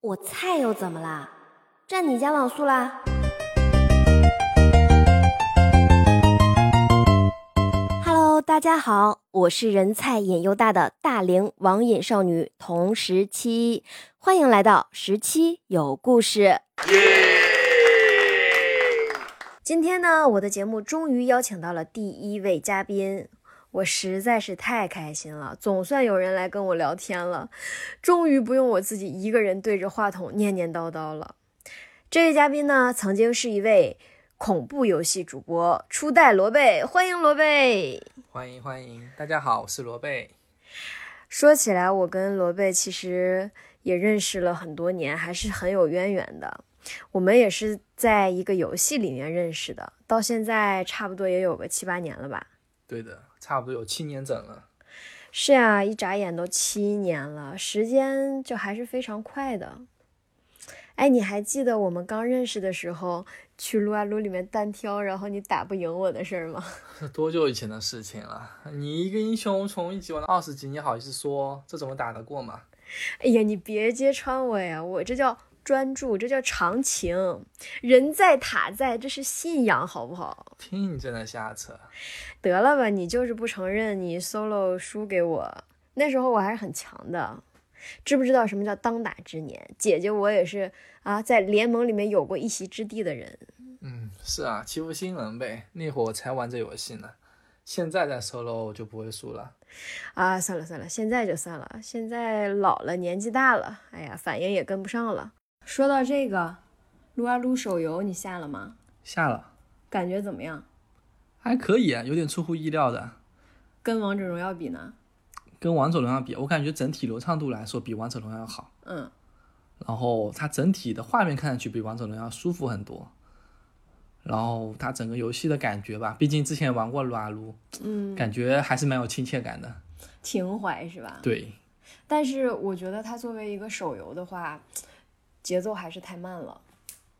我菜又怎么啦？占你家网速啦！Hello，大家好，我是人菜瘾又大的大龄网瘾少女童十七，欢迎来到十七有故事。今天呢，我的节目终于邀请到了第一位嘉宾。我实在是太开心了，总算有人来跟我聊天了，终于不用我自己一个人对着话筒念念叨叨了。这位嘉宾呢，曾经是一位恐怖游戏主播，初代罗贝，欢迎罗贝，欢迎欢迎，大家好，我是罗贝。说起来，我跟罗贝其实也认识了很多年，还是很有渊源的。我们也是在一个游戏里面认识的，到现在差不多也有个七八年了吧？对的。差不多有七年整了，是啊，一眨眼都七年了，时间就还是非常快的。哎，你还记得我们刚认识的时候去撸啊撸里面单挑，然后你打不赢我的事儿吗？多久以前的事情了？你一个英雄从一级玩到二十级，你好意思说这怎么打得过吗？哎呀，你别揭穿我呀，我这叫。专注，这叫长情。人在塔在，这是信仰，好不好？听你在那瞎扯。得了吧，你就是不承认你 solo 输给我。那时候我还是很强的，知不知道什么叫当打之年？姐姐我也是啊，在联盟里面有过一席之地的人。嗯，是啊，欺负新人呗。那会儿才玩这游戏呢，现在在 solo 就不会输了。啊，算了算了，现在就算了。现在老了，年纪大了，哎呀，反应也跟不上了。说到这个，撸啊撸手游你下了吗？下了，感觉怎么样？还可以啊，有点出乎意料的。跟王者荣耀比呢？跟王者荣耀比，我感觉整体流畅度来说比王者荣耀好。嗯。然后它整体的画面看上去比王者荣耀舒服很多。然后它整个游戏的感觉吧，毕竟之前玩过撸啊撸，嗯，感觉还是蛮有亲切感的。情怀是吧？对。但是我觉得它作为一个手游的话。节奏还是太慢了，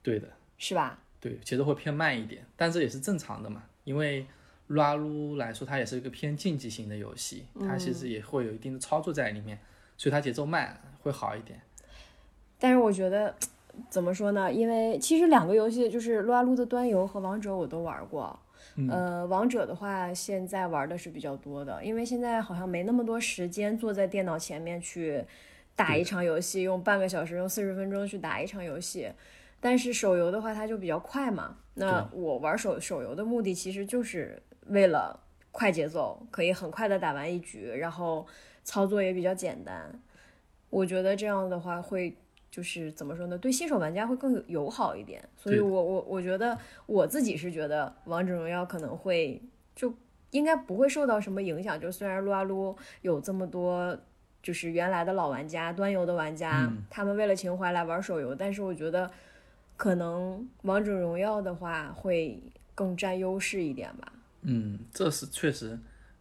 对的，是吧？对，节奏会偏慢一点，但这也是正常的嘛。因为撸啊撸来说，它也是一个偏竞技型的游戏，它其实也会有一定的操作在里面，所以它节奏慢会好一点。但是我觉得怎么说呢？因为其实两个游戏就是撸啊撸的端游和王者我都玩过，呃，王者的话现在玩的是比较多的，因为现在好像没那么多时间坐在电脑前面去。打一场游戏用半个小时，用四十分钟去打一场游戏，但是手游的话它就比较快嘛。那我玩手手游的目的其实就是为了快节奏，可以很快的打完一局，然后操作也比较简单。我觉得这样的话会就是怎么说呢？对新手玩家会更友好一点。所以我我我觉得我自己是觉得王者荣耀可能会就应该不会受到什么影响。就虽然撸啊撸有这么多。就是原来的老玩家，端游的玩家，他们为了情怀来玩手游，但是我觉得可能王者荣耀的话会更占优势一点吧。嗯，这是确实，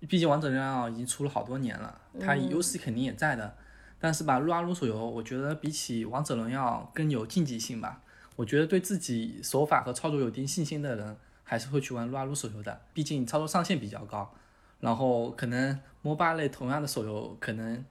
毕竟王者荣耀已经出了好多年了，它优势肯定也在的。但是吧，撸啊撸手游，我觉得比起王者荣耀更有竞技性吧。我觉得对自己手法和操作有一定信心的人，还是会去玩撸啊撸手游的，毕竟操作上限比较高。然后可能 MOBA 类同样的手游可能。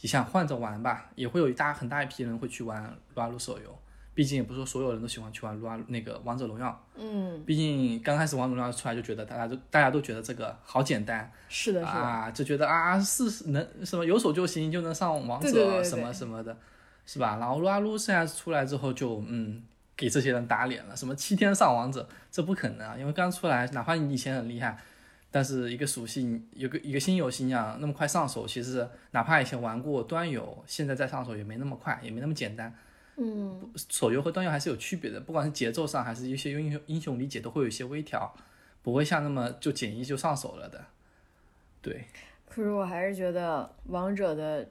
你想换着玩吧，也会有一大很大一批人会去玩撸啊撸手游，毕竟也不是说所有人都喜欢去玩撸啊那个王者荣耀。嗯，毕竟刚开始王者荣耀出来就觉得大家都大家都觉得这个好简单，是的，是的，啊，就觉得啊是能什么有手就行，就能上王者什么什么的，是吧？然后撸啊撸现在出来之后就嗯给这些人打脸了，什么七天上王者，这不可能啊，因为刚出来，哪怕你以前很厉害。但是一个属性有个一个新游戏一样那么快上手，其实哪怕以前玩过端游，现在再上手也没那么快，也没那么简单。嗯，手游和端游还是有区别的，不管是节奏上还是一些英雄英雄理解都会有一些微调，不会像那么就简易就上手了的。对。可是我还是觉得王者的，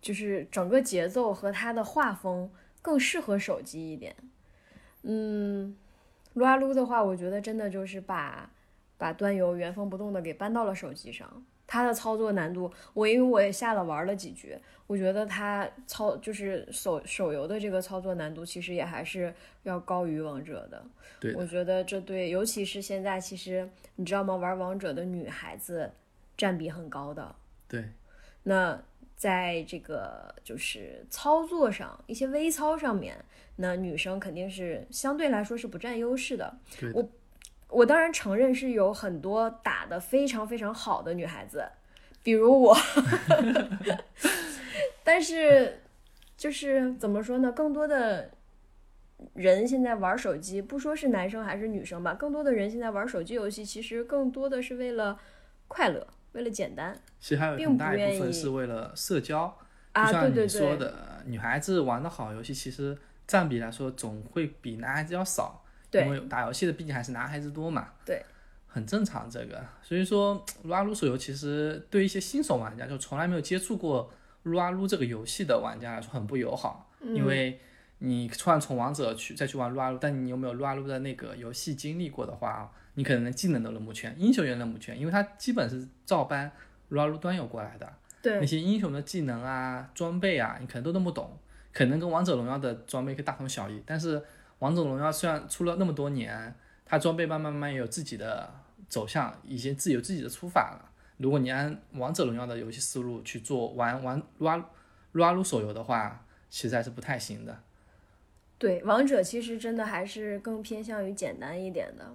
就是整个节奏和它的画风更适合手机一点。嗯，撸啊撸的话，我觉得真的就是把。把端游原封不动的给搬到了手机上，它的操作难度，我因为我也下了玩了几局，我觉得它操就是手手游的这个操作难度其实也还是要高于王者的。对，我觉得这对，尤其是现在，其实你知道吗？玩王者的女孩子占比很高的。对，那在这个就是操作上一些微操上面，那女生肯定是相对来说是不占优势的。对我我当然承认是有很多打的非常非常好的女孩子，比如我，但是就是怎么说呢？更多的人现在玩手机，不说是男生还是女生吧，更多的人现在玩手机游戏，其实更多的是为了快乐，为了简单其实还有并很大一部分是为了社交，啊。对对你说，的，女孩子玩的好游戏，其实占比来说总会比男孩子要少，对因为打游戏的毕竟还是男孩子多嘛。对，很正常这个。所以说，撸啊撸手游其实对一些新手玩家，就从来没有接触过撸啊撸这个游戏的玩家来说很不友好，嗯因为你突然从王者去再去玩撸啊撸，但你有没有撸啊撸的那个游戏经历过的话，你可能连技能都认不全，英雄也认不全，因为它基本是照搬撸啊撸端游过来的。对那些英雄的技能啊、装备啊，你可能都弄不懂，可能跟王者荣耀的装备可以大同小异。但是王者荣耀虽然出了那么多年，它装备慢慢慢有自己的走向，已经自有自己的出法了。如果你按王者荣耀的游戏思路去做玩玩撸啊撸啊撸手游的话，其实还是不太行的。对，王者其实真的还是更偏向于简单一点的。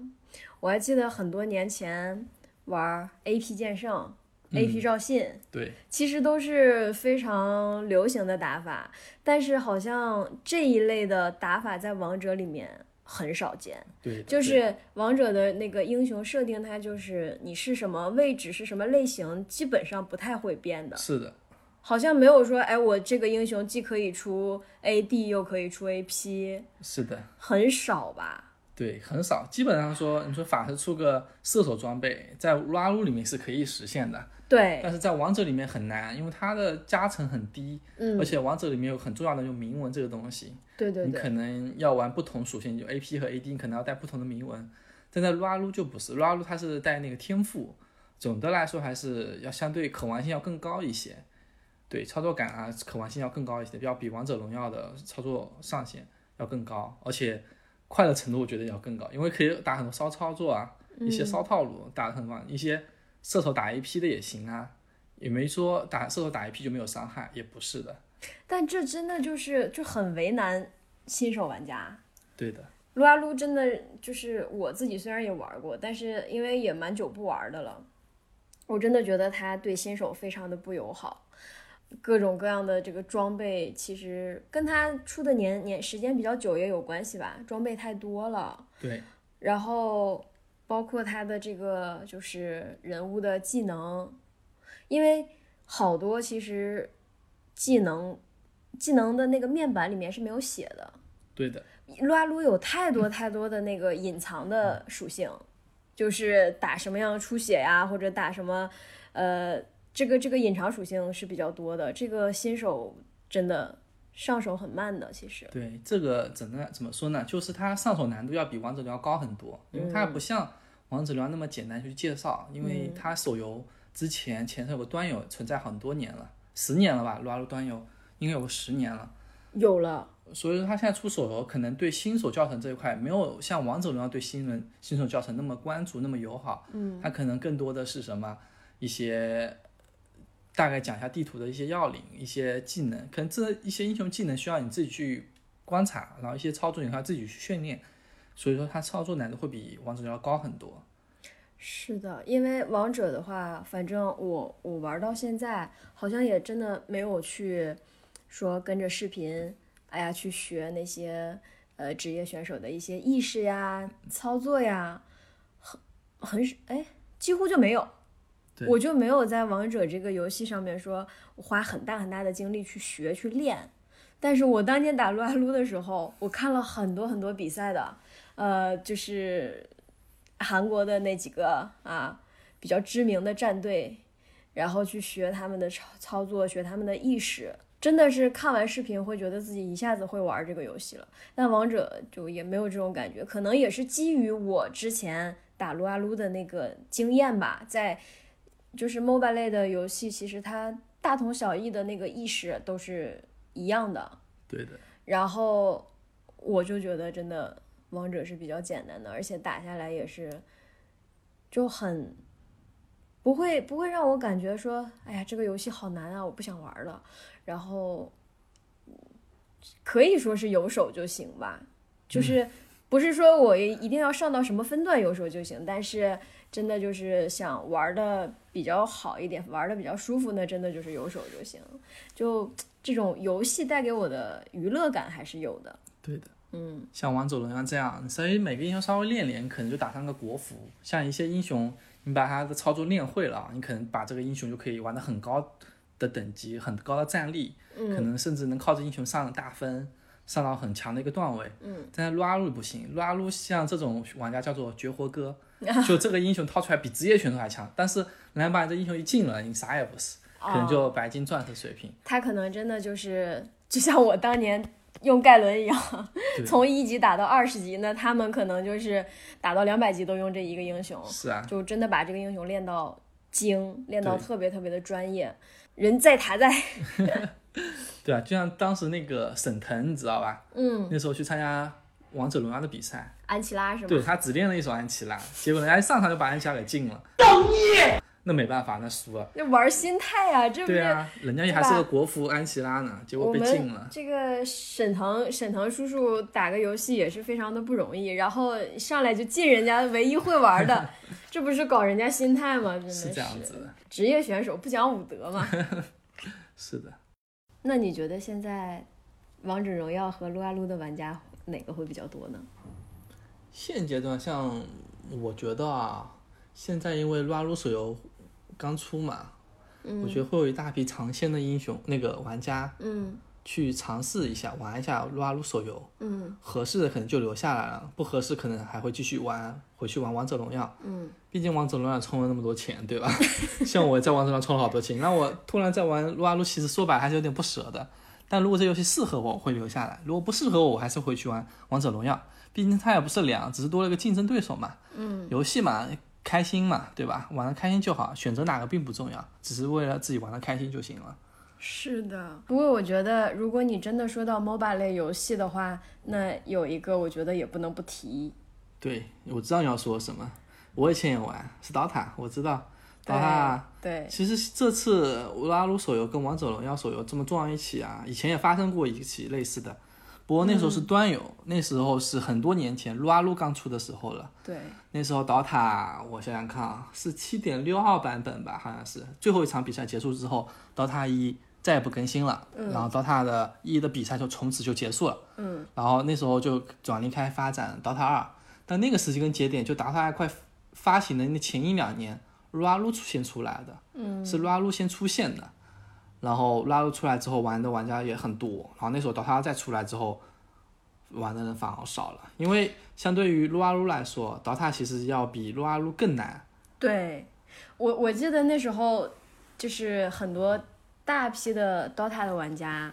我还记得很多年前玩 AP 剑圣、AP 赵信，对，其实都是非常流行的打法，但是好像这一类的打法在王者里面很少见。对，对就是王者的那个英雄设定，它就是你是什么位置是什么类型，基本上不太会变的。是的，好像没有说，哎，我这个英雄既可以出 AD 又可以出 AP，是的。很少吧？对，很少，基本上说，你说法师出个射手装备，在撸啊撸里面是可以实现的，对，但是在王者里面很难，因为它的加成很低，嗯。而，且王者里面有很重要的就铭文这个东西，对对对，你可能要玩不同属性，就 AP 和 AD 你可能要带不同的铭文，但在撸啊撸就不是，撸啊撸它是带那个天赋，总的来说还是要相对可玩性要更高一些，对，操作感啊可玩性要更高一些，要比王者荣耀的操作上限要更高，而且快乐程度我觉得要更高，因为可以打很多骚操作啊，一些骚套路打得很棒，一些射手打 AP 的也行啊，也没说打射手打 AP 就没有伤害，也不是的，但这真的就是就很为难新手玩家。对的，撸啊撸真的就是我自己虽然也玩过，但是因为也蛮久不玩的了，我真的觉得它对新手非常的不友好。各种各样的这个装备，其实跟它出的年年时间比较久也有关系吧，装备太多了。对。然后包括他的这个就是人物的技能，因为好多其实技能技能的那个面板里面是没有写的。对的，撸啊撸有太多太多的那个隐藏的属性，就是打什么样出血呀，或者打什么，呃，这个这个隐藏属性是比较多的。这个新手真的上手很慢的，其实。对这个怎么怎么说呢？就是它上手难度要比王者荣耀高很多，因为它不像王者荣耀那么简单去介绍，因为它手游之前前头有个端游存在很多年了，十年了吧，撸啊撸端游应该有个十年了。有了，所以说，它现在出手游，可能对新手教程这一块没有像王者荣耀对新人新手教程那么关注、那么友好。嗯，它可能更多的是什么一些大概讲一下地图的一些要领、一些技能，可能这一些英雄技能需要你自己去观察，然后一些操作你要自己去训练。所以说，它操作难度会比王者荣耀高很多。是的，因为王者的话，反正我我玩到现在，好像也真的没有去说跟着视频，哎呀去学那些呃职业选手的一些意识呀、操作呀，很很哎几乎就没有。我就没有在王者这个游戏上面说花很大很大的精力去学去练，但是我当年打撸啊撸的时候，我看了很多很多比赛的，呃，就是韩国的那几个啊比较知名的战队，然后去学他们的操操作，学他们的意识，真的是看完视频会觉得自己一下子会玩这个游戏了。但王者就也没有这种感觉，可能也是基于我之前打撸啊撸的那个经验吧，在就是 MOBA 类的游戏，其实它大同小异的那个意识都是一样的。对的，然后我就觉得真的王者是比较简单的，而且打下来也是就很不会不会让我感觉说，哎呀，这个游戏好难啊，我不想玩了。然后可以说是有手就行吧，就是不是说我一定要上到什么分段有手就行，但是真的就是想玩的比较好一点，玩的比较舒服，那真的就是有手就行。就 这种游戏带给我的娱乐感还是有的。对的，嗯，像王者荣耀这样，所以每个英雄稍微练练，可能就打上个国服。像一些英雄，你把他的操作练会了，你可能把这个英雄就可以玩的很高的等级，很高的战力，可能甚至能靠着英雄上大分，上到很强的一个段位。嗯，但是撸啊撸不行，撸啊撸像这种玩家叫做绝活哥，就这个英雄掏出来比职业选手还强，但是人家把你这英雄一进了，你啥也不是，可能就白金钻石水平。他可能真的就是就像我当年用盖伦一样，从一级打到二十级，那他们可能就是打到两百级都用这一个英雄，是啊，就真的把这个英雄练到精，练到特别特别的专业。人在塔在，对啊，就像当时那个沈腾，你知道吧？嗯，那时候去参加王者荣耀的比赛，安琪拉是吗？对他只练了一手安琪拉，结果人家一上场就把安琪拉给禁了。那没办法，那输了。那玩心态啊，这不是对啊，人家也还是个国服安琪拉呢，结果被禁了。这个沈腾沈腾叔叔打个游戏也是非常的不容易，然后上来就禁人家唯一会玩的，这不是搞人家心态吗？真的是这样子的，职业选手不讲武德嘛。是的。那你觉得现在王者荣耀和撸啊撸的玩家哪个会比较多呢？现阶段，像我觉得啊，现在因为撸啊撸手游刚出嘛，我觉得会有一大批尝鲜的英雄那个玩家嗯去尝试一下玩一下撸啊撸手游，嗯合适的可能就留下来了，不合适可能还会继续玩，回去玩王者荣耀。嗯，毕竟王者荣耀充了那么多钱，对吧？像我在王者荣耀充了好多钱，那我突然在玩撸啊撸，其实说白还是有点不舍的。但如果这游戏适合我，我会留下来；如果不适合我，我还是回去玩王者荣耀。毕竟它也不是两，只是多了个竞争对手嘛。嗯，游戏嘛，开心嘛，对吧？玩的开心就好，选择哪个并不重要，只是为了自己玩的开心就行了。是的。不过我觉得，如果你真的说到 MOBA 类游戏的话，那有一个我觉得也不能不提。对，我知道你要说什么，我以前也玩，是 DOTA，我知道 DOTA。对，其实这次撸啊撸手游跟王者荣耀手游这么撞一起啊，以前也发生过一起类似的，不过那时候是端游，那时候是很多年前撸啊撸刚出的时候了。对，那时候 DOTA 我想想看啊，是七点六二版本吧，好像是。最后一场比赛结束之后，DOTA 一再也不更新了，然后 DOTA 的一的比赛就从此就结束了。嗯，然后那时候就转离开发展 DOTA 二，但那个时间节点就 DOTA 二快发行的那前一两年，撸啊撸出现出来的，嗯，是撸啊撸先出现的，然后撸啊撸出来之后玩的玩家也很多，然后那时候 DOTA 再出来之后，玩的人反而少了，因为相对于撸啊撸来说，DOTA 其实要比撸啊撸更难，对我我记得那时候就是很多大批的 DOTA 的玩家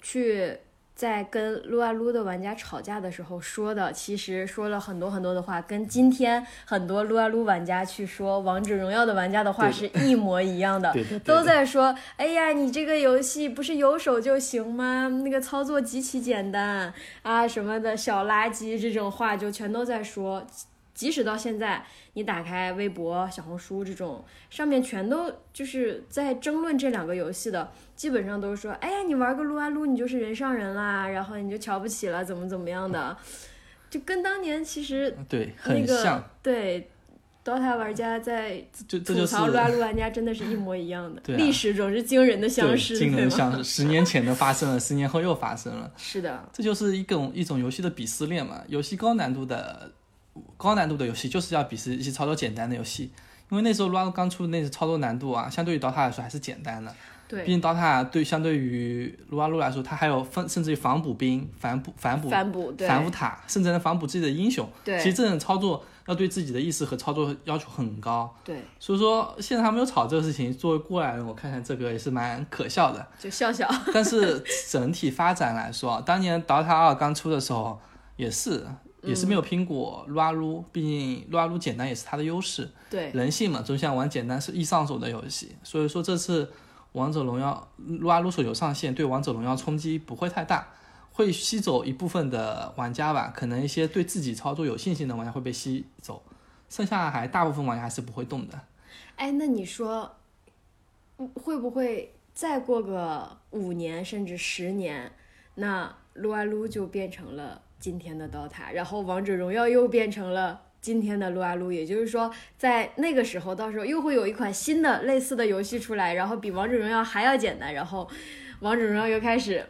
去在跟撸啊撸的玩家吵架的时候说的，其实说了很多很多的话，跟今天很多撸啊撸玩家去说王者荣耀的玩家的话是一模一样的。都在说，哎呀，你这个游戏不是有手就行吗？那个操作极其简单啊，什么的小垃圾这种话就全都在说。即使到现在，你打开微博、小红书这种，上面全都就是在争论这两个游戏的，基本上都是说，哎呀，你玩个撸啊撸，你就是人上人啦，然后你就瞧不起了，怎么怎么样的，就跟当年其实对，那很像个，对 DOTA 玩家在 吐就这就是槽撸啊 撸玩家真的是一模一样的，对啊历史总是惊人的相，似，惊？人相似，十年前的发生了，十年后又发生了。是的，这就是一种一种游戏的鄙视链嘛。游戏高难度的高难度的游戏就是要比是一些操作简单的游戏，因为那时候 LoL 刚出的那些操作难度啊，相对于 DOTA 来说还是简单的。对毕，竟 DOTA 对相对于撸啊撸来说，它还有分甚至于防补兵、反补、反补、反补，对，反补塔，甚至能防补自己的英雄。对其实这种操作要对自己的意识和操作要求很高。对，所以说现在还没有吵这个事情，作为过来人，我看看这个也是蛮可笑的。就笑笑，但是整体发展来说，当年 DOTA 二刚出的时候，也是也是没有拼过撸啊撸，毕竟撸啊撸简单也是它的优势。对，人性嘛，总想玩简单是易上手的游戏，所以说这次王者荣耀撸啊撸手游上线，对王者荣耀冲击不会太大，会吸走一部分的玩家吧，可能一些对自己操作有信心的玩家会被吸走，剩下还大部分玩家还是不会动的。哎，那你说，会不会再过个五年甚至十年，那撸啊撸就变成了今天的 DOTA，然后王者荣耀又变成了今天的撸啊撸？也就是说，在那个时候，到时候又会有一款新的类似的游戏出来，然后比王者荣耀还要简单，然后王者荣耀又开始。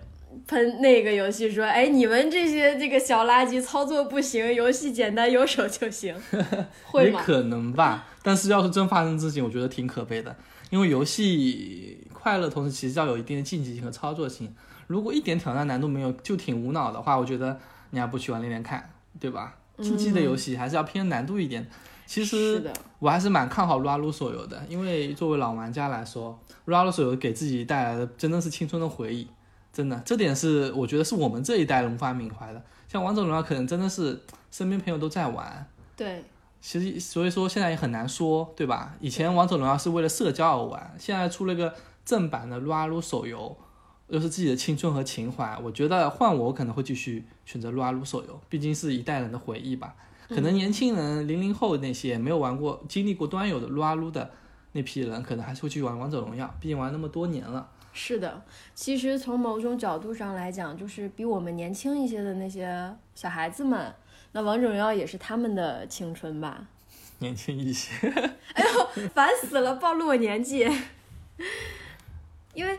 喷那个游戏说：“哎，你们这些这个小垃圾操作不行，游戏简单有手就行。”会吗？也可能吧。但是要是真发生事情，我觉得挺可悲的。因为游戏快乐，同时其实要有一定的竞技性和操作性。如果一点挑战难度没有，就挺无脑的话，我觉得你还不去玩连连看，对吧？竞技的游戏还是要偏难度一点。其实我还是蛮看好撸啊撸手游的，因为作为老玩家来说，撸啊撸手游给自己带来的真的是青春的回忆。真的，这点是我觉得是我们这一代人无法缅怀的。像王者荣耀，可能真的是身边朋友都在玩。对，其实所以说现在也很难说，对吧？以前王者荣耀是为了社交而玩，现在出了个正版的撸啊撸手游，又是自己的青春和情怀。我觉得换我可能会继续选择撸啊撸手游，毕竟是一代人的回忆吧。可能年轻人零零后那些没有玩过、经历过端游的撸啊撸的那批人，可能还是会去玩王者荣耀，毕竟玩那么多年了。是的，其实从某种角度上来讲，就是比我们年轻一些的那些小孩子们，那王者荣耀也是他们的青春吧？年轻一些。哎呦，烦死了，暴露我年纪。因为，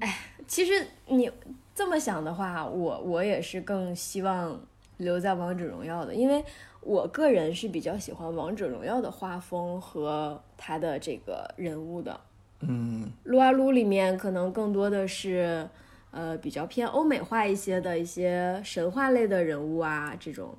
哎，其实你这么想的话，我我也是更希望留在王者荣耀的，因为我个人是比较喜欢王者荣耀的画风和他的这个人物的。嗯，撸啊撸里面可能更多的是，呃，比较偏欧美化一些的一些神话类的人物啊这种，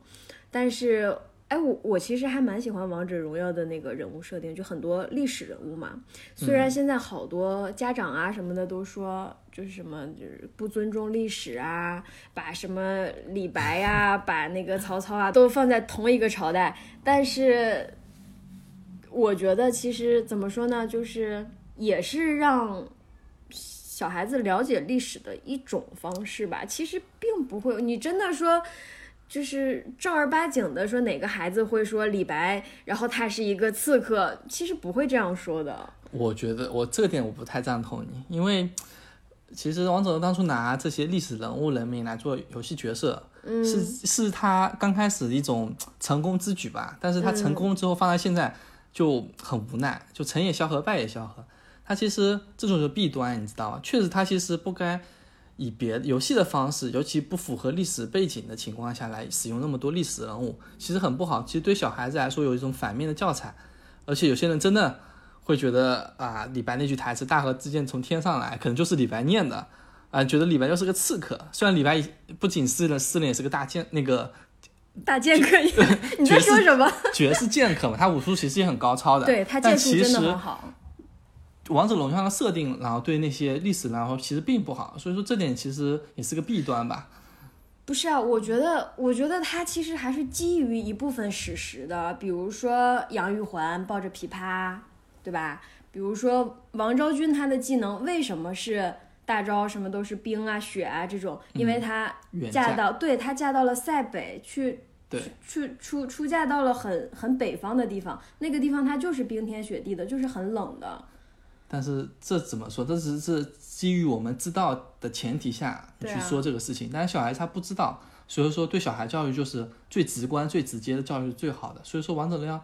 但是，哎，我我其实还蛮喜欢王者荣耀的那个人物设定，就很多历史人物嘛。虽然现在好多家长啊什么的都说，就是什么就是不尊重历史啊，把什么李白呀，把那个曹操啊都放在同一个朝代，但是，我觉得其实怎么说呢，就是。也是让小孩子了解历史的一种方式吧。其实并不会，你真的说，就是正儿八经的说哪个孩子会说李白，然后他是一个刺客，其实不会这样说的。我觉得我这个点我不太赞同你，因为其实王者荣当初拿这些历史人物人名来做游戏角色，嗯，是是他刚开始的一种成功之举吧。但是他成功之后放在现在就很无奈，就成也萧何，败也萧何。他其实这种是弊端，你知道吗？确实，他其实不该以别游戏的方式，尤其不符合历史背景的情况下来使用那么多历史人物，其实很不好。其实对小孩子来说有一种反面的教材，而且有些人真的会觉得啊，李白那句台词“大河之剑从天上来”可能就是李白念的啊，觉得李白就是个刺客。虽然李白不仅是了诗人，也是个大剑，那个大剑客。你在说什么？绝世剑客嘛，他武术其实也很高超的。对他剑术真的很好。王者荣耀的设定，然后对那些历史，然后其实并不好，所以说这点其实也是个弊端吧。不是啊，我觉得，我觉得它其实还是基于一部分史实的，比如说杨玉环抱着琵琶，对吧？比如说王昭君她的技能为什么是大招，什么都是冰啊、雪啊这种？因为她嫁到，对她嫁到了塞北去，对，去出出嫁到了很很北方的地方，那个地方它就是冰天雪地的，就是很冷的。但是这怎么说？这只是基于我们知道的前提下去说这个事情。但是小孩他不知道，所以说对小孩教育就是最直观、最直接的教育是最好的。所以说王者荣耀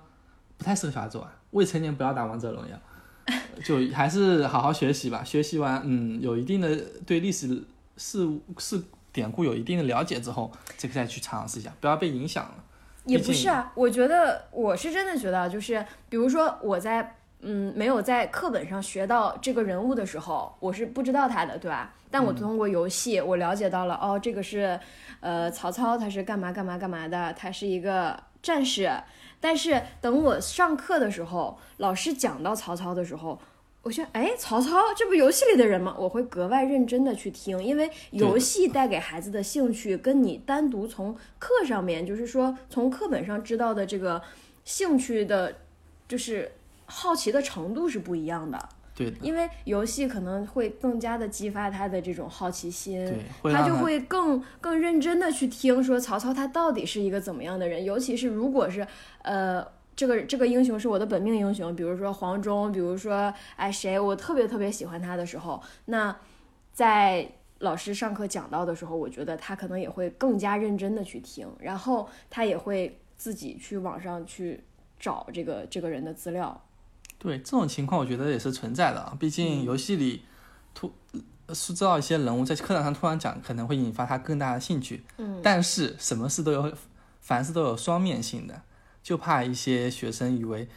不太适合小孩子玩，未成年不要打王者荣耀，就还是好好学习吧。学习完，嗯，有一定的对历史事事典故有一定的了解之后，这个再去尝试一下，不要被影响了。也不是啊，我觉得我是真的觉得，就是比如说我在。嗯，没有在课本上学到这个人物的时候，我是不知道他的，对吧？但我通过游戏，我了解到了，哦，这个是，呃，曹操，他是干嘛干嘛干嘛的，他是一个战士。但是等我上课的时候，老师讲到曹操的时候，我觉得，哎，曹操，这不游戏里的人吗？我会格外认真的去听，因为游戏带给孩子的兴趣，跟你单独从课上面，就是说从课本上知道的这个兴趣的，就是。好奇的程度是不一样的，对，因为游戏可能会更加的激发他的这种好奇心，对，他就会更更认真的去听说曹操他到底是一个怎么样的人，尤其是如果是呃这个这个英雄是我的本命英雄，比如说黄忠，比如说哎谁，我特别特别喜欢他的时候，那在老师上课讲到的时候，我觉得他可能也会更加认真的去听，然后他也会自己去网上去找这个这个人的资料。对这种情况，我觉得也是存在的啊。毕竟游戏里突塑造一些人物，在课堂上突然讲，可能会引发他更大的兴趣。嗯，但是什么事都有，凡事都有双面性的，就怕一些学生以为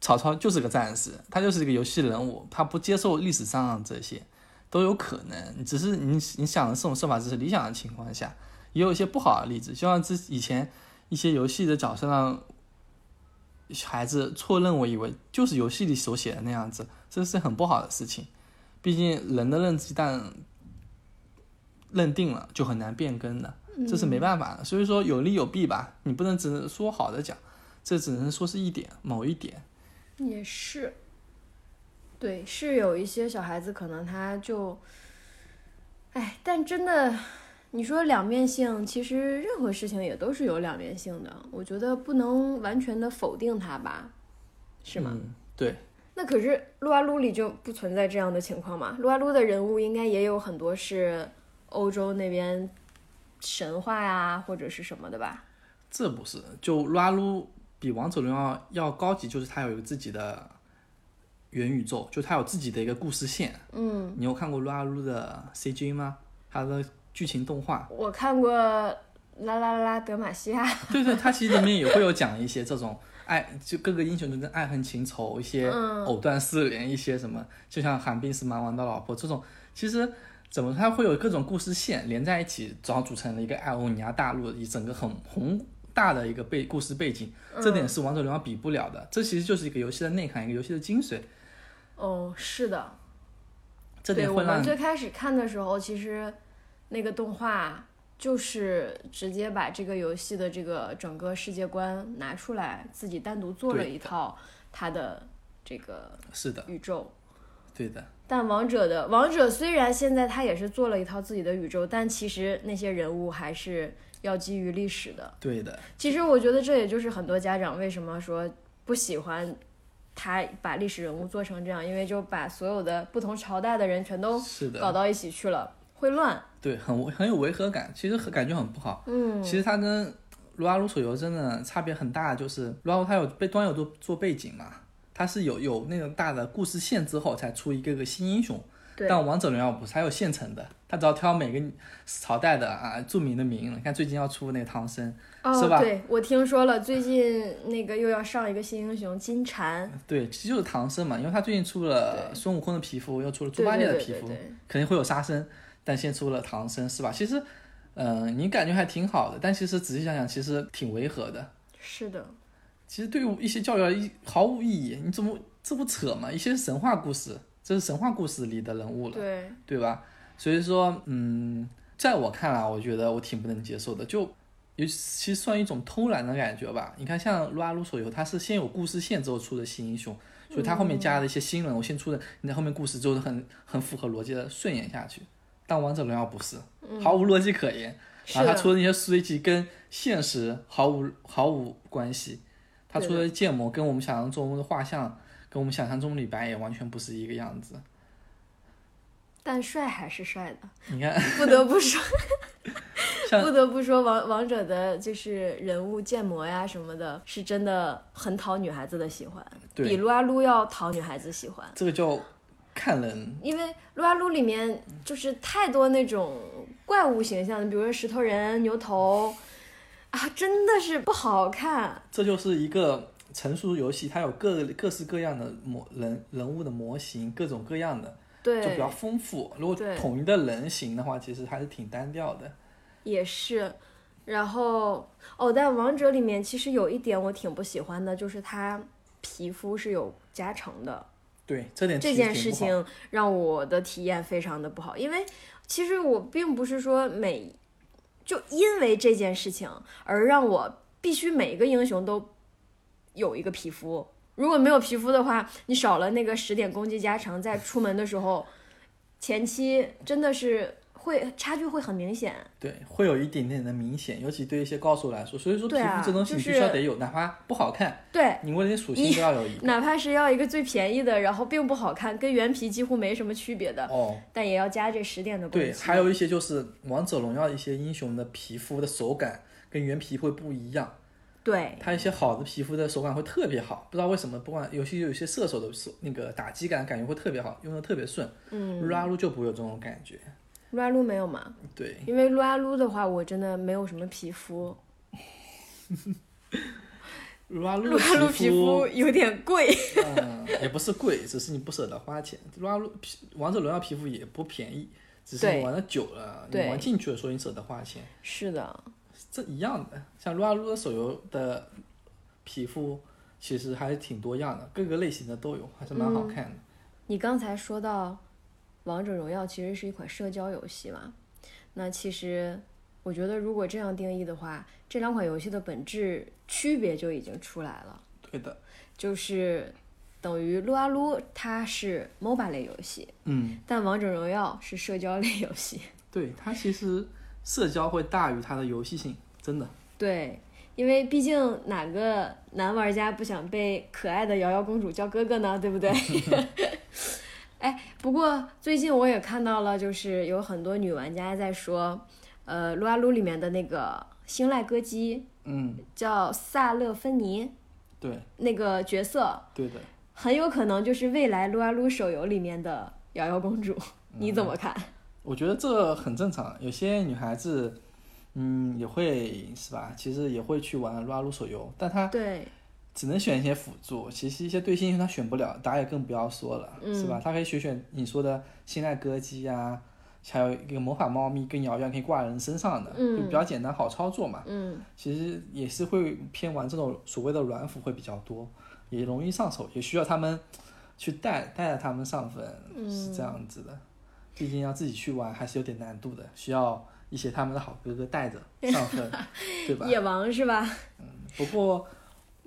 曹操就是个战士，他就是一个游戏人物，他不接受历史上这些都有可能。只是你你想的这种设法只是理想的情况下，也有一些不好的例子，就像之以前一些游戏的角色让孩子错认为以为就是游戏里所写的那样子，这是很不好的事情。毕竟人的认知一旦认定了，就很难变更的，这是没办法的。所以说有利有弊吧，你不能只能说好的讲，这只能说是一点某一点。也是，对，是有一些小孩子可能他就，哎，但真的，你说两面性，其实任何事情也都是有两面性的。我觉得不能完全的否定它吧，是吗？嗯，对，那可是撸啊撸里就不存在这样的情况嘛？撸啊撸的人物应该也有很多是欧洲那边神话呀，或者是什么的吧？这不是就撸啊撸比王者荣耀要高级，就是它有一个自己的元宇宙，就它有自己的一个故事线。嗯，你有看过撸啊撸的 CG 吗？它的剧情动画？我看过啦啦啦啦德玛西亚，对对，它其实里面也会有讲一些这种爱，就各个英雄之间爱恨情仇，一些嗯藕断丝连，一些什么，就像寒冰是蛮王的老婆这种，其实怎么它会有各种故事线连在一起，然后组成了一个艾欧尼亚大陆一整个很宏大的一个背故事背景，这点是王者荣耀比不了的。这其实就是一个游戏的内涵，一个游戏的精髓。哦，是的，这点我们最开始看的时候，其实那个动画就是直接把这个游戏的这个整个世界观拿出来，自己单独做了一套它的这个是的，宇宙。对的，但王者的王者虽然现在他也是做了一套自己的宇宙，但其实那些人物还是要基于历史的。对的，其实我觉得这也就是很多家长为什么说不喜欢他把历史人物做成这样，因为就把所有的不同朝代的人全都，搞到一起去了，会乱。对，很很有违和感，其实很感觉很不好。嗯，其实它跟撸啊撸手游真的差别很大，就是撸啊撸它有被端游做做背景嘛，它是有有那种大的故事线之后才出一个个新英雄，对，但王者荣耀不是，它有现成的，它只要挑每个朝代的啊著名的名，你看最近要出那个唐僧，是哦，吧对，我听说了，最近那个又要上一个新英雄金蝉，对，其实就是唐僧嘛，因为他最近出了孙悟空的皮肤，又出了猪八戒的皮肤，肯定会有沙僧，但先出了唐僧，是吧？其实，嗯、你感觉还挺好的，但其实仔细想想，其实挺违和的。是的，其实对于一些教育而言毫无意义，你怎么这不扯吗？一些神话故事，这是神话故事里的人物了，对，对吧？所以说，嗯，在我看来，我觉得我挺不能接受的，就尤其算一种偷懒的感觉吧。你看，像撸啊撸手游，它是先有故事线之后出的新英雄，所以它后面加了一些新人，我先出的，你在后面故事就是很很符合逻辑的顺延下去。但王者荣耀不是，毫无逻辑可言。然后他出的那些随机跟现实毫无毫无关系，他出的建模跟我们想象中的画像，跟我们想象中的李白也完全不是一个样子。但帅还是帅的，你看，不得不说，不得不说王王者的就是人物建模呀什么的，是真的很讨女孩子的喜欢，比撸啊撸要讨女孩子喜欢。这个叫看人，因为撸啊撸里面就是太多那种怪物形象的，比如说石头人、牛头啊，真的是不好看。这就是一个成熟游戏，它有各各式各样的模人人物的模型，各种各样的，对就比较，丰富。如果统一的人形的话，其实还是挺单调的。也是。然后哦，但王者里面其实有一点我挺不喜欢的，就是它皮肤是有加成的。对，这点这件事情让我的体验非常的不好，因为其实我并不是说每就因为这件事情而让我必须每一个英雄都有一个皮肤。如果没有皮肤的话，你少了那个十点攻击加成，在出门的时候，前期真的是会差距会很明显。对，会有一点点的明显，尤其对一些高手来说。所以说，皮肤这东西你必须要得有，哪怕不好看，对，你为了属性都要有一个。哪怕是要一个最便宜的，然后并不好看，跟原皮几乎没什么区别的，哦，但也要加这十点的对。还有一些就是王者荣耀一些英雄的皮肤的手感跟原皮会不一样，对它一些好的皮肤的手感会特别好，不知道为什么，不管尤其有些射手的手那个打击感感觉会特别好，用的特别顺，嗯，撸啊撸就不会有这种感觉。撸啊撸没有嘛？对，因为撸啊撸的话，我真的没有什么皮肤，撸啊撸撸啊撸皮肤有点贵。嗯，也不是贵，只是你不舍得花钱。撸啊撸皮王者荣耀皮肤也不便宜，只是你玩的久了，你玩进去了，所以你舍得花钱，是的，这一样的。像撸啊撸的手游的皮肤其实还是挺多样的，各个类型的都有，还是蛮好看的。你刚才说到王者荣耀其实是一款社交游戏嘛，那其实我觉得如果这样定义的话，这两款游戏的本质区别就已经出来了。对的，就是等于撸啊撸它是 MOBA 类游戏，嗯，但王者荣耀是社交类游戏。对，它其实社交会大于它的游戏性，真的。对，因为毕竟哪个男玩家不想被可爱的瑶瑶公主叫哥哥呢？对不对？哎，不过最近我也看到了，就是有很多女玩家在说，呃，撸啊撸里面的那个星濑歌姬嗯，叫萨勒芬妮对，那个角色，对的。很有可能就是未来撸啊撸手游里面的瑶瑶公主，你怎么看？我觉得这很正常，有些女孩子，嗯，也会是吧？其实也会去玩撸啊撸手游，但她对，只能选一些辅助，其实一些对线英雄他选不了，打野更不要说了，嗯是吧？他可以选选你说的信赖歌姬呀，还有一个魔法猫咪跟瑶瑶可以挂人身上的，嗯就比较简单好操作嘛。嗯，其实也是会偏玩这种所谓的软辅会比较多，也容易上手，也需要他们去带带着他们上分，是这样子的。毕竟要自己去玩还是有点难度的，需要一些他们的好哥哥带着上分，对吧？野王是吧？嗯不过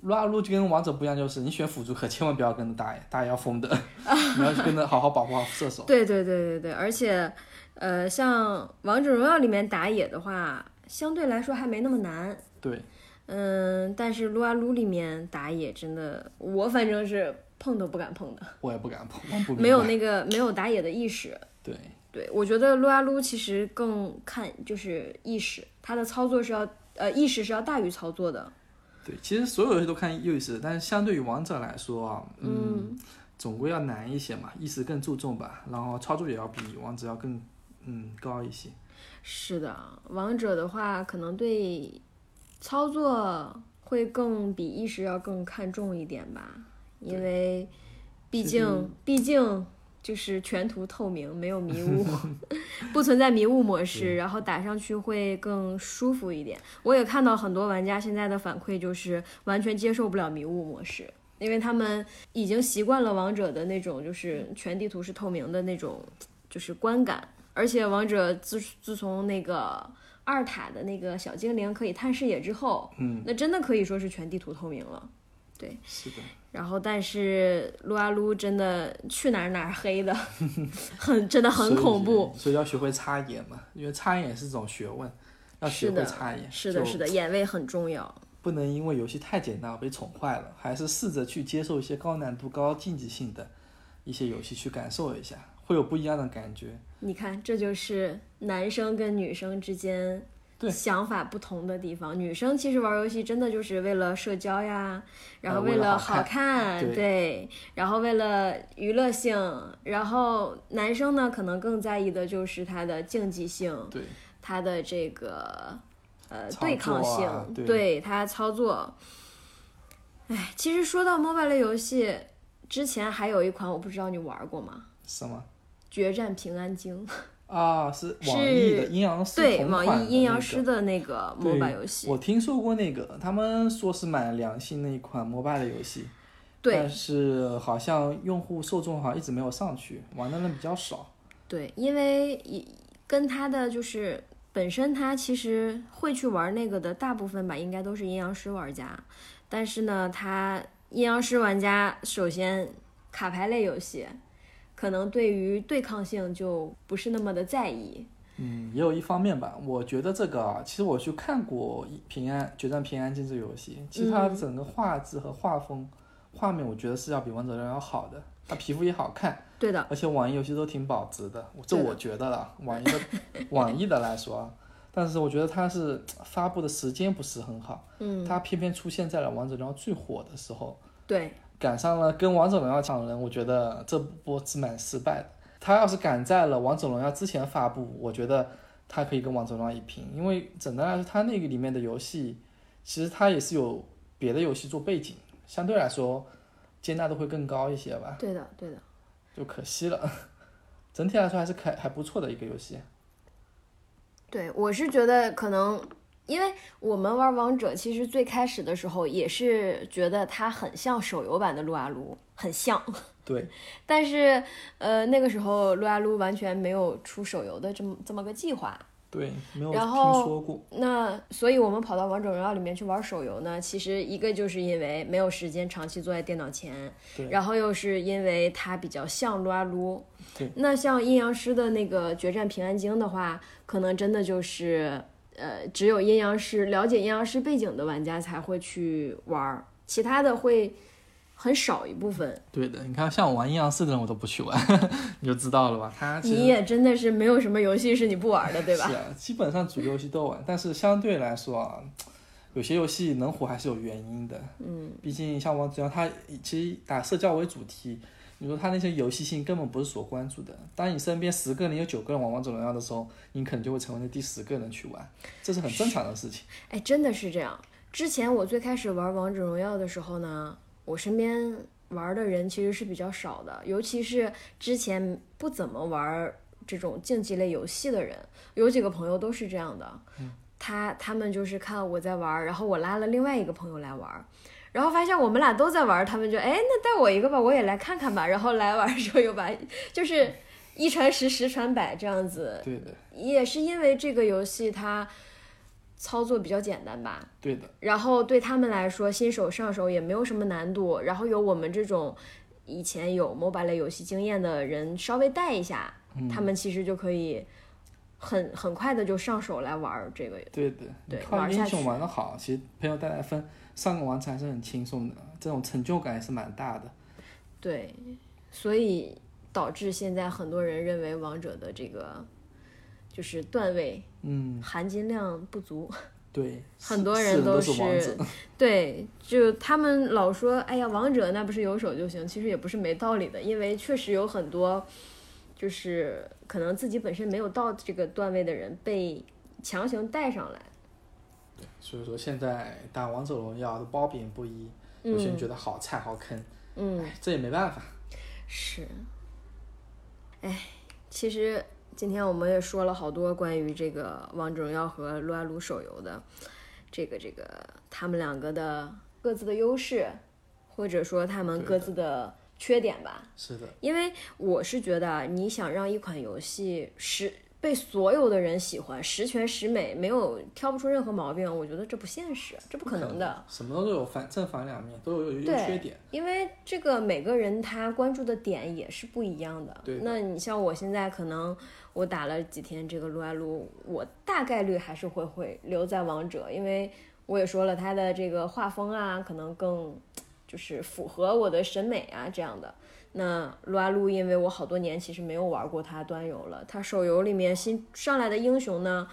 撸啊撸就跟王者不一样，就是你选辅助可千万不要跟着打野，打野要疯的，你要跟着好好保护好射手。对对对对对，而且，呃，像王者荣耀里面打野的话，相对来说还没那么难。对，嗯，但是撸啊撸里面打野真的，我反正是碰都不敢碰的，我也不敢碰，没有那个没有打野的意识。对。对，我觉得撸啊撸其实更看就是意识，它的操作是要呃意识是要大于操作的。对，其实所有游戏都看意识，但是相对于王者来说啊，嗯，总归要难一些嘛，意识更注重吧，然后操作也要比王者要更嗯高一些。是的，王者的话可能对操作会更比意识要更看重一点吧，因为毕竟毕竟就是全图透明，没有迷 雾，不存在迷雾模式，然后打上去会更舒服一点。我也看到很多玩家现在的反馈就是完全接受不了迷雾模式。因为他们已经习惯了王者的那种，就是全地图是透明的那种，就是观感。而且王者自自从那个二塔的那个小精灵可以探视野之后，嗯，那真的可以说是全地图透明了。对是的，然后，但是撸啊撸真的去哪儿哪儿黑的，很真的很恐怖。所以，所以要学会插眼嘛，因为插眼也是种学问，要学会插眼。是的，是的，眼位很重要。不能因为游戏太简单而被宠坏了，还是试着去接受一些高难度、高竞技性的一些游戏，去感受一下，会有不一样的感觉。你看，这就是男生跟女生之间对想法不同的地方。女生其实玩游戏真的就是为了社交呀，然后呃为了了好看看，对然后为了娱乐性，然后男生呢可能更在意的就是他的竞技性，对，他的这个呃操对抗性，对对他操作。哎，其实说到 MOBA 类游戏，之前还有一款我不知道你玩过吗？什么？决战平安京。啊，是网易的阴阳师对，同网易款的那个。阴阳师的那个对 MOBA 游戏，我听说过那个，他们说是蛮良心的一款 MOBA 的游戏，对。但是好像用户受众好像一直没有上去，玩的人比较少。对，因为一跟他的就是本身他其实会去玩那个的大部分吧，应该都是阴阳师玩家，但是呢，他阴阳师玩家首先卡牌类游戏，可能对于对抗性就不是那么的在意。嗯，也有一方面吧。我觉得这个啊，其实我去看过《平安决战平安京》这个游戏，其实它整个画质和画风、画面，我觉得是要比王者荣耀好的。它皮肤也好看，对的。而且网易游戏都挺保值的，这我觉得了。网易的 网易的来说，但是我觉得它是发布的时间不是很好，嗯，它偏偏出现在了王者荣耀最火的时候，对，赶上了跟王者荣耀抢人，我觉得这波是蛮失败的。他要是赶在了王者荣耀之前发布，我觉得他可以跟王者荣耀一拼，因为整的来说，他那个里面的游戏，其实他也是有别的游戏做背景，相对来说接纳度会更高一些吧。对的，对的。就可惜了，整体来说还是可还不错的一个游戏。对，我是觉得可能。因为我们玩王者，其实最开始的时候也是觉得它很像手游版的撸啊撸，很像。对。但是，呃，那个时候撸啊撸完全没有出手游的这么这么个计划。对，没有听说过。那所以我们跑到王者荣耀里面去玩手游呢，其实一个就是因为没有时间长期坐在电脑前，对。然后又是因为它比较像撸啊撸。对。那像阴阳师的那个决战平安京的话，可能真的就是。呃，只有阴阳师了解阴阳师背景的玩家才会去玩，其他的会很少一部分。对的，你看像我玩阴阳师的人，我都不去玩，你就知道了吧？他你也真的是没有什么游戏是你不玩的，对吧？是啊，基本上主流游戏都玩，但是相对来说啊，有些游戏能火还是有原因的。嗯，毕竟像王者荣耀，它其实打社交为主题。你说他那些游戏性根本不是所关注的。当你身边十个人有九个人玩王者荣耀的时候，你可能就会成为那第十个人去玩，这是很正常的事情。哎，真的是这样。之前我最开始玩王者荣耀的时候呢，我身边玩的人其实是比较少的，尤其是之前不怎么玩这种竞技类游戏的人，有几个朋友都是这样的。他他们就是看我在玩，然后我拉了另外一个朋友来玩。然后发现我们俩都在玩，他们就哎，那带我一个吧，我也来看看吧。然后来玩的时候又把，就是一传十，十传百这样子。对的。也是因为这个游戏它操作比较简单吧。对的。然后对他们来说，新手上手也没有什么难度。然后有我们这种以前有 MOBA 类游戏经验的人稍微带一下，他们其实就可以很很快的就上手来玩这个。对的。对。玩英雄玩的好，其实朋友带来分。上个王者还是很轻松的，这种成就感也是蛮大的。对，所以导致现在很多人认为王者的这个就是段位，嗯，含金量不足。对，很多人都是对，就他们老说，哎呀，王者那不是有手就行，其实也不是没道理的，因为确实有很多就是可能自己本身没有到这个段位的人被强行带上来。所以说现在打王者荣耀的褒贬不一，有些人觉得好菜好坑，嗯，这也没办法。是，哎，其实今天我们也说了好多关于这个王者荣耀和撸啊撸手游的这个这个他们两个的各自的优势，或者说他们各自的缺点吧。是的，因为我是觉得你想让一款游戏是。被所有的人喜欢，十全十美，没有挑不出任何毛病。我觉得这不现实，这不可能的。什么都有反正反两面，都有有缺点。因为这个每个人他关注的点也是不一样的。对。那你像我现在可能我打了几天这个撸啊撸，我大概率还是会会留在王者，因为我也说了，他的这个画风啊，可能更就是符合我的审美啊这样的。那撸啊撸，因为我好多年其实没有玩过它端游了。它手游里面新上来的英雄呢，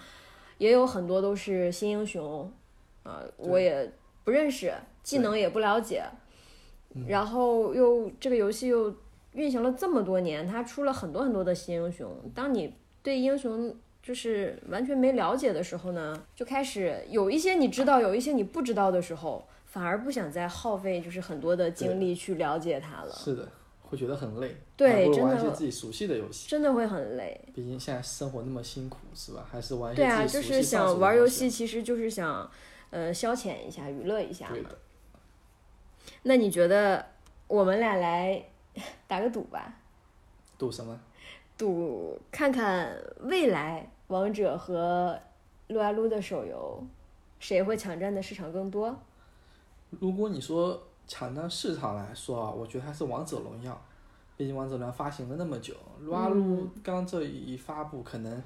也有很多都是新英雄，啊，我也不认识，技能也不了解。然后又这个游戏又运行了这么多年，它出了很多很多的新英雄。当你对英雄就是完全没了解的时候呢，就开始有一些你知道，有一些你不知道的时候，反而不想再耗费就是很多的精力去了解它了。是的。会觉得很累，对，真的玩一些自己熟悉的游戏，真的会很累。毕竟现在生活那么辛苦，是吧？还是玩一些自己熟悉对啊，就是想玩游戏，其实就是想，呃，消遣一下，娱乐一下嘛。那你觉得我们俩来 打个赌吧？赌什么？赌看看未来王者和撸啊撸的手游，谁会抢占的市场更多？如果你说。抢占市场来说啊，我觉得还是王者荣耀，毕竟王者荣耀发行了那么久，撸啊撸刚这一发布，可能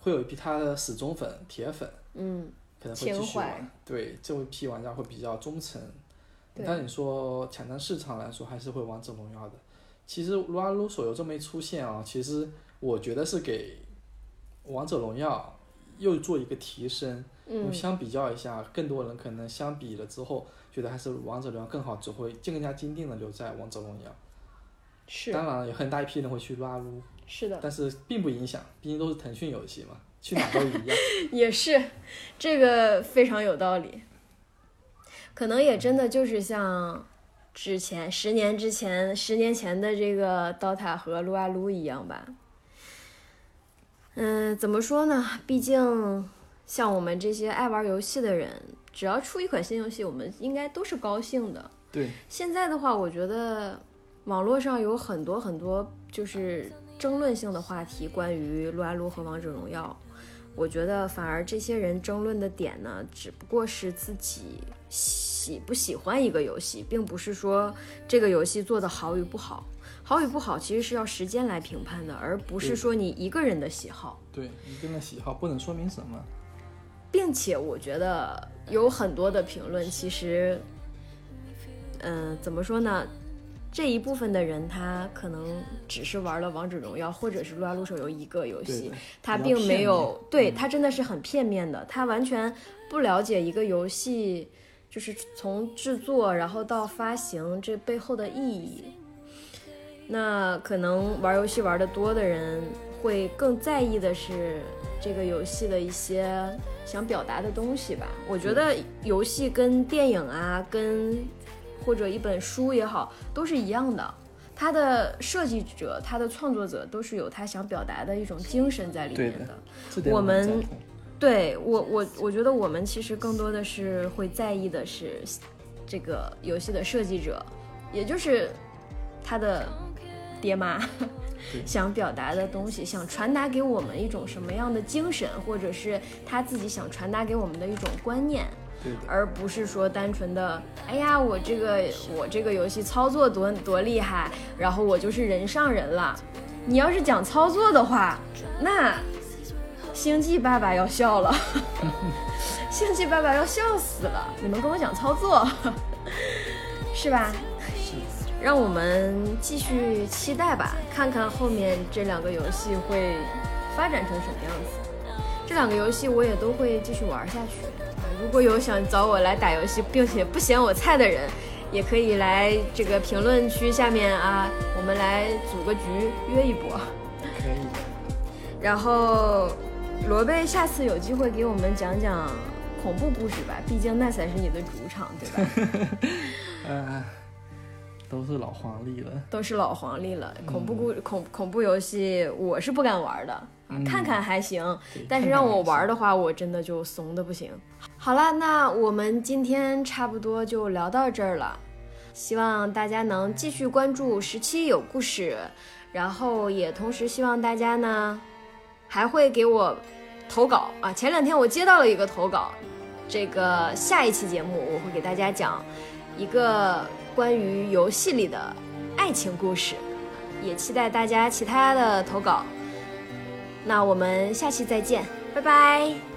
会有一批他的死忠粉、铁粉，嗯，可能会继续玩。对，这一批玩家会比较忠诚。但你说抢占市场来说，还是会王者荣耀的。其实撸啊撸手游这么一出现啊，其实我觉得是给王者荣耀又做一个提升。嗯，相比较一下，更多人可能相比了之后，觉得还是王者荣耀更好，只会更加坚定的留在王者荣耀。是当然，有很大一批人会去撸啊撸，是的，但是并不影响，毕竟都是腾讯游戏嘛，去哪都一样。也是，这个非常有道理。可能也真的就是像之前十年之前、十年前的这个 DOTA 和撸啊撸一样吧。嗯，怎么说呢？毕竟像我们这些爱玩游戏的人，只要出一款新游戏，我们应该都是高兴的。对，现在的话，我觉得网络上有很多很多就是争论性的话题，关于撸啊撸和王者荣耀。我觉得反而这些人争论的点呢，只不过是自己喜不喜欢一个游戏，并不是说这个游戏做的好与不好。好与不好其实是要时间来评判的，而不是说你一个人的喜好。对，一个人的喜好不能说明什么。并且我觉得有很多的评论，其实，嗯、怎么说呢？这一部分的人他可能只是玩了王者荣耀或者是撸啊撸手游一个游戏，他并没有对嗯他真的是很片面的，他完全不了解一个游戏就是从制作然后到发行这背后的意义。那可能玩游戏玩的多的人会更在意的是这个游戏的一些想表达的东西吧。我觉得游戏跟电影啊，跟或者一本书也好，都是一样的。它的设计者、它的创作者都是有他想表达的一种精神在里面的。我们对我，我我觉得我们其实更多的是会在意的是这个游戏的设计者，也就是他的爹妈 想表达的东西，想传达给我们一种什么样的精神，或者是他自己想传达给我们的一种观念。而不是说单纯的，哎呀，我这个我这个游戏操作多多厉害，然后我就是人上人了。你要是讲操作的话，那星际爸爸要笑了，星际爸爸要笑死了。你们跟我讲操作，是吧？是让我们继续期待吧，看看后面这两个游戏会发展成什么样子。这两个游戏我也都会继续玩下去。啊如果有想找我来打游戏，并且不嫌我菜的人，也可以来这个评论区下面啊，我们来组个局约一波。可以的。然后罗贝下次有机会给我们讲讲恐怖故事吧，毕竟那才是你的主场，对吧？呃，都是老黄历了。都是老黄历了，恐怖故恐恐怖游戏我是不敢玩的，看看还行，但是让我玩的话，我真的就怂的不行。好了，那我们今天差不多就聊到这儿了，希望大家能继续关注十七有故事，然后也同时希望大家呢还会给我投稿啊。前两天我接到了一个投稿，这个下一期节目我会给大家讲一个关于游戏里的爱情故事，也期待大家其他的投稿。那我们下期再见，拜拜。